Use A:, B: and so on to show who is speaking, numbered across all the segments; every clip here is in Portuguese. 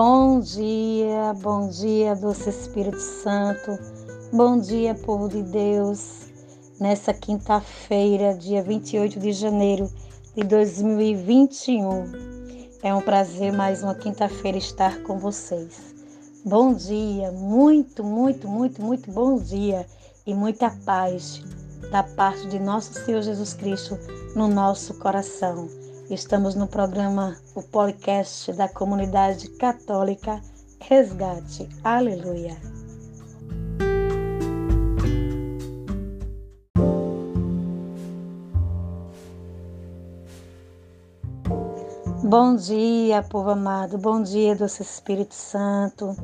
A: Bom dia, bom dia, doce Espírito Santo. Bom dia, povo de Deus. Nessa quinta-feira, dia 28 de janeiro de 2021. É um prazer mais uma quinta-feira estar com vocês. Bom dia, muito, muito, muito, muito bom dia e muita paz da parte de nosso Senhor Jesus Cristo no nosso coração. Estamos no programa, o podcast da comunidade católica Resgate. Aleluia. Bom dia, povo amado. Bom dia, doce Espírito Santo.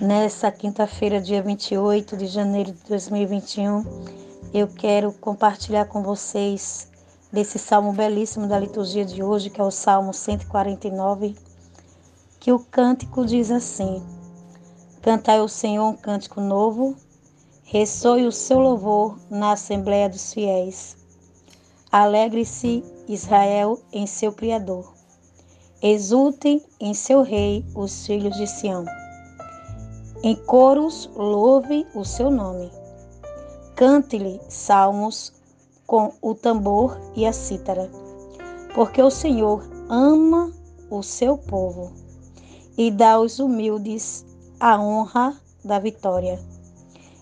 A: Nessa quinta-feira, dia 28 de janeiro de 2021, eu quero compartilhar com vocês desse salmo belíssimo da liturgia de hoje, que é o Salmo 149, que o cântico diz assim: Cantai ao Senhor um cântico novo, ressoe o seu louvor na Assembleia dos Fiéis. Alegre-se Israel em seu Criador. Exultem em seu Rei os filhos de Sião. Em coros, louve o seu nome. Cante-lhe salmos com o tambor e a cítara, porque o Senhor ama o seu povo e dá aos humildes a honra da vitória.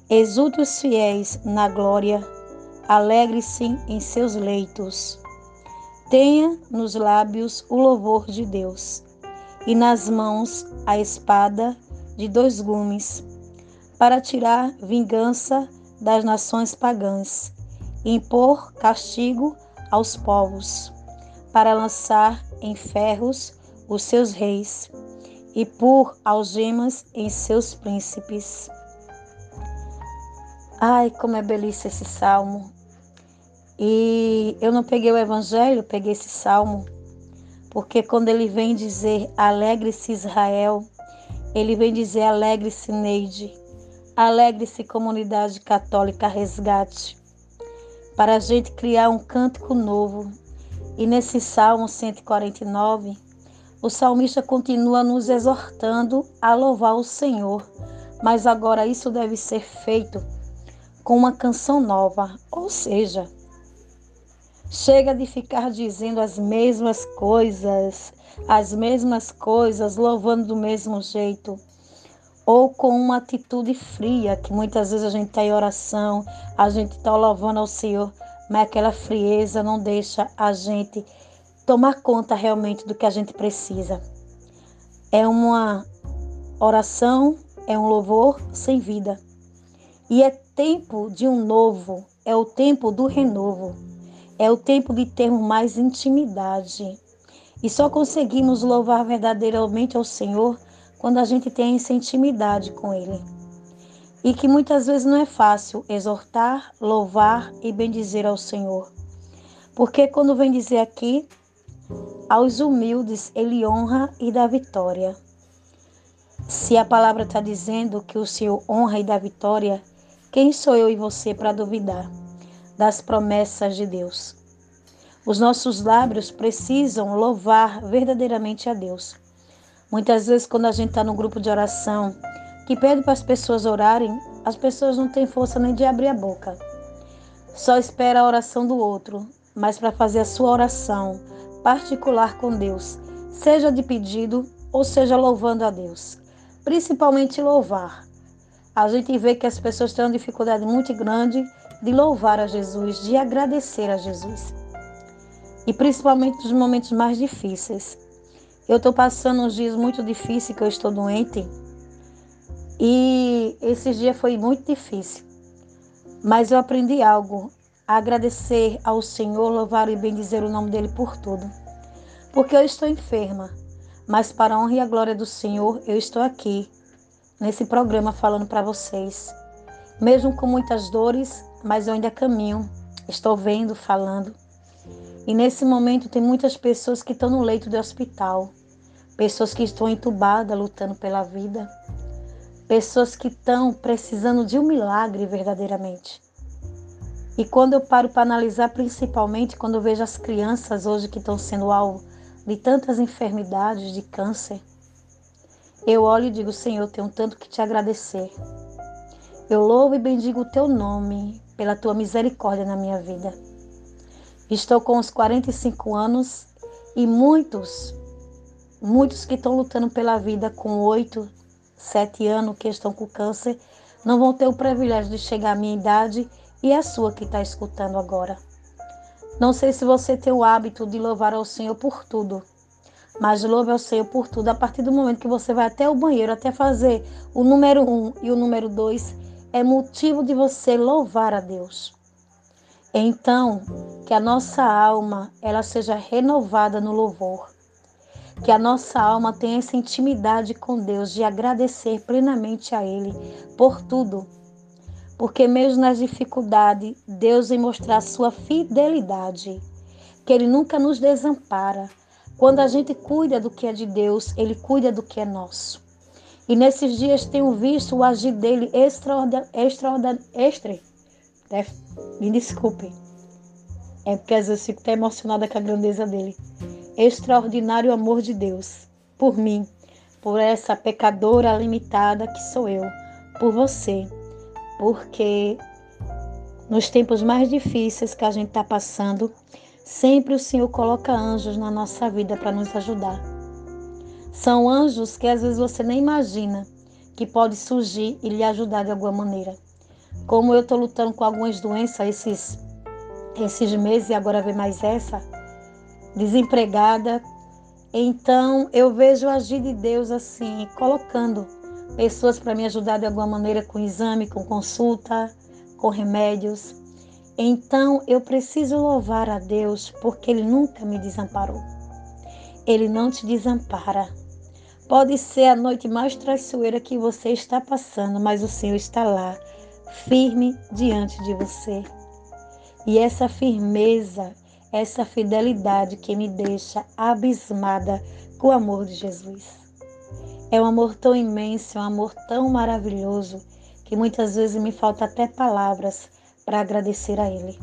A: Exulte os fiéis na glória, alegre-se em seus leitos. Tenha nos lábios o louvor de Deus e nas mãos a espada de dois gumes, para tirar vingança das nações pagãs impor castigo aos povos, para lançar em ferros os seus reis e por algemas em seus príncipes. Ai, como é belíssimo esse salmo. E eu não peguei o evangelho, peguei esse salmo, porque quando ele vem dizer alegre-se Israel, ele vem dizer alegre-se Neide, alegre-se comunidade católica resgate para a gente criar um cântico novo. E nesse Salmo 149, o salmista continua nos exortando a louvar o Senhor, mas agora isso deve ser feito com uma canção nova, ou seja, chega de ficar dizendo as mesmas coisas, as mesmas coisas, louvando do mesmo jeito ou com uma atitude fria, que muitas vezes a gente está em oração, a gente está louvando ao Senhor, mas aquela frieza não deixa a gente tomar conta realmente do que a gente precisa. É uma oração, é um louvor sem vida. E é tempo de um novo, é o tempo do renovo, é o tempo de termos mais intimidade. E só conseguimos louvar verdadeiramente ao Senhor quando a gente tem essa intimidade com Ele. E que muitas vezes não é fácil exortar, louvar e bendizer ao Senhor. Porque quando vem dizer aqui, aos humildes Ele honra e dá vitória. Se a palavra está dizendo que o Senhor honra e dá vitória, quem sou eu e você para duvidar das promessas de Deus? Os nossos lábios precisam louvar verdadeiramente a Deus. Muitas vezes, quando a gente está no grupo de oração que pede para as pessoas orarem, as pessoas não têm força nem de abrir a boca. Só espera a oração do outro, mas para fazer a sua oração particular com Deus, seja de pedido ou seja louvando a Deus. Principalmente louvar. A gente vê que as pessoas têm uma dificuldade muito grande de louvar a Jesus, de agradecer a Jesus. E principalmente nos momentos mais difíceis. Eu estou passando uns dias muito difíceis, que eu estou doente. E que esse dia foi muito difícil, mas eu aprendi algo, a agradecer ao Senhor, louvar e bendizer o nome dele por tudo. Porque eu estou enferma, mas para a honra e a glória do Senhor, eu estou aqui nesse programa falando para vocês. Mesmo com muitas dores, mas eu ainda caminho, estou vendo, falando. E nesse momento tem muitas pessoas que estão no leito de hospital, pessoas que estão entubadas lutando pela vida, pessoas que estão precisando de um milagre verdadeiramente. E quando eu paro para analisar, principalmente quando eu vejo as crianças hoje que estão sendo alvo de tantas enfermidades, de câncer, eu olho e digo: Senhor, tenho tanto que te agradecer. Eu louvo e bendigo o teu nome pela tua misericórdia na minha vida. Estou com os 45 anos e muitos, muitos que estão lutando pela vida com 8, 7 anos, que estão com câncer, não vão ter o privilégio de chegar à minha idade e a sua que está escutando agora. Não sei se você tem o hábito de louvar ao Senhor por tudo, mas louve ao Senhor por tudo. A partir do momento que você vai até o banheiro, até fazer o número um e o número dois, é motivo de você louvar a Deus. Então, que a nossa alma ela seja renovada no louvor. Que a nossa alma tenha essa intimidade com Deus de agradecer plenamente a Ele por tudo. Porque mesmo nas dificuldades, Deus vem mostrar sua fidelidade. Que Ele nunca nos desampara. Quando a gente cuida do que é de Deus, Ele cuida do que é nosso. E nesses dias tenho visto o agir dele extraordinário. Extra, extra, me desculpem. É porque às vezes eu fico até emocionada com a grandeza dele. Extraordinário amor de Deus por mim, por essa pecadora limitada que sou eu, por você, porque nos tempos mais difíceis que a gente está passando, sempre o Senhor coloca anjos na nossa vida para nos ajudar. São anjos que às vezes você nem imagina que pode surgir e lhe ajudar de alguma maneira. Como eu estou lutando com algumas doenças esses, esses meses e agora vem mais essa, desempregada, então eu vejo o agir de Deus assim, colocando pessoas para me ajudar de alguma maneira com exame, com consulta, com remédios. Então eu preciso louvar a Deus porque Ele nunca me desamparou. Ele não te desampara. Pode ser a noite mais traiçoeira que você está passando, mas o Senhor está lá firme diante de você. E essa firmeza, essa fidelidade que me deixa abismada com o amor de Jesus. É um amor tão imenso, é um amor tão maravilhoso, que muitas vezes me falta até palavras para agradecer a Ele.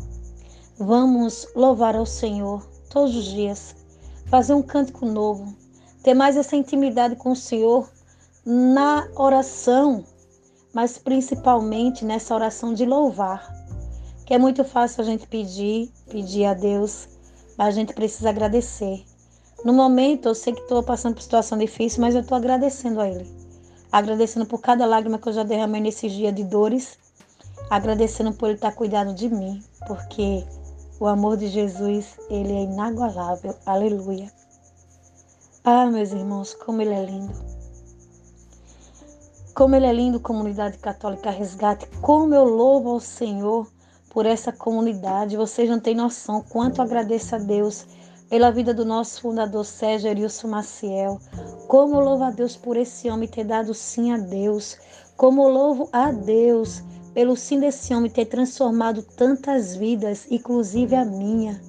A: Vamos louvar ao Senhor todos os dias, fazer um cântico novo, ter mais essa intimidade com o Senhor na oração mas principalmente nessa oração de louvar, que é muito fácil a gente pedir, pedir a Deus, mas a gente precisa agradecer. No momento, eu sei que estou passando por situação difícil, mas eu estou agradecendo a Ele. Agradecendo por cada lágrima que eu já derramei nesses dias de dores. Agradecendo por Ele estar cuidando de mim, porque o amor de Jesus, Ele é inagualável. Aleluia. Ah, meus irmãos, como Ele é lindo. Como ele é lindo, comunidade católica resgate. Como eu louvo ao Senhor por essa comunidade. Vocês não têm noção quanto agradeço a Deus pela vida do nosso fundador Sérgio Erilson Maciel. Como eu louvo a Deus por esse homem ter dado sim a Deus. Como eu louvo a Deus pelo sim desse homem ter transformado tantas vidas, inclusive a minha.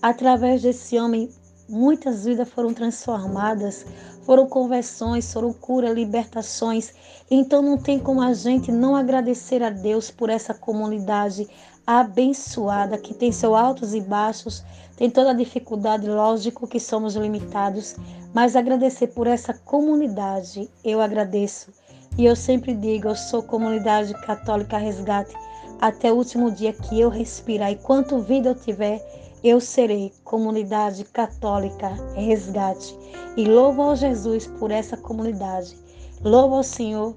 A: Através desse homem, muitas vidas foram transformadas, foram conversões, foram curas, libertações. Então não tem como a gente não agradecer a Deus por essa comunidade abençoada que tem seus altos e baixos, tem toda a dificuldade, lógico que somos limitados, mas agradecer por essa comunidade, eu agradeço. E eu sempre digo, eu sou comunidade católica resgate até o último dia que eu respirar e quanto vida eu tiver, eu serei comunidade católica resgate e louvo ao Jesus por essa comunidade. Louvo ao Senhor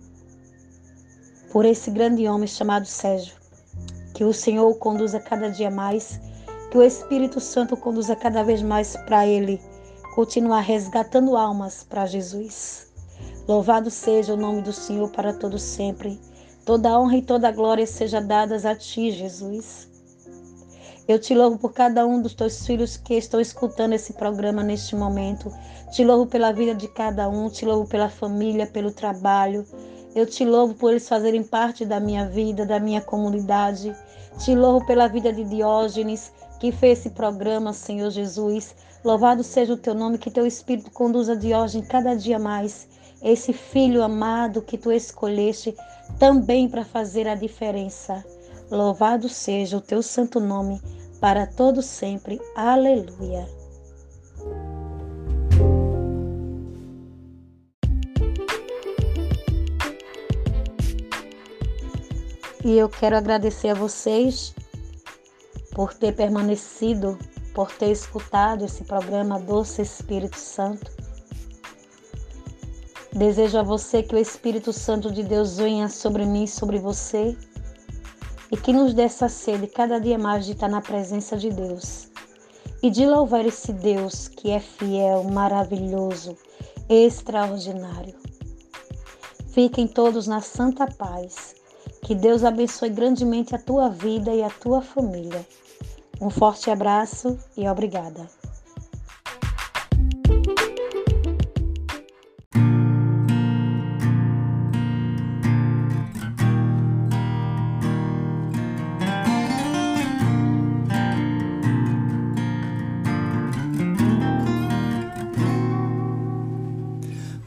A: por esse grande homem chamado Sérgio. Que o Senhor o conduza cada dia mais, que o Espírito Santo conduza cada vez mais para ele continuar resgatando almas para Jesus. Louvado seja o nome do Senhor para todo sempre. Toda honra e toda glória seja dadas a ti, Jesus. Eu te louvo por cada um dos teus filhos que estão escutando esse programa neste momento. Te louvo pela vida de cada um, te louvo pela família, pelo trabalho. Eu te louvo por eles fazerem parte da minha vida, da minha comunidade. Te louvo pela vida de Diógenes, que fez esse programa, Senhor Jesus. Louvado seja o teu nome, que teu Espírito conduza Diógenes cada dia mais. Esse filho amado que tu escolheste também para fazer a diferença. Louvado seja o teu santo nome para todo sempre. Aleluia. E eu quero agradecer a vocês por ter permanecido, por ter escutado esse programa Doce Espírito Santo. Desejo a você que o Espírito Santo de Deus venha sobre mim e sobre você e que nos dê essa sede cada dia mais de estar na presença de Deus e de louvar esse Deus que é fiel, maravilhoso, extraordinário. Fiquem todos na santa paz. Que Deus abençoe grandemente a tua vida e a tua família. Um forte abraço e obrigada.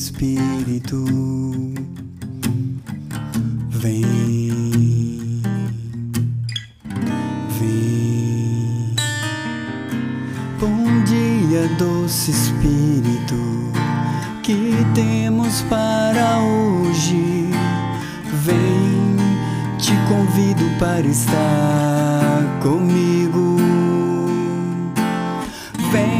B: Espírito. Vem, vem. Bom dia, doce Espírito, que temos para hoje. Vem, te convido para estar comigo. Vem,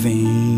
B: vem.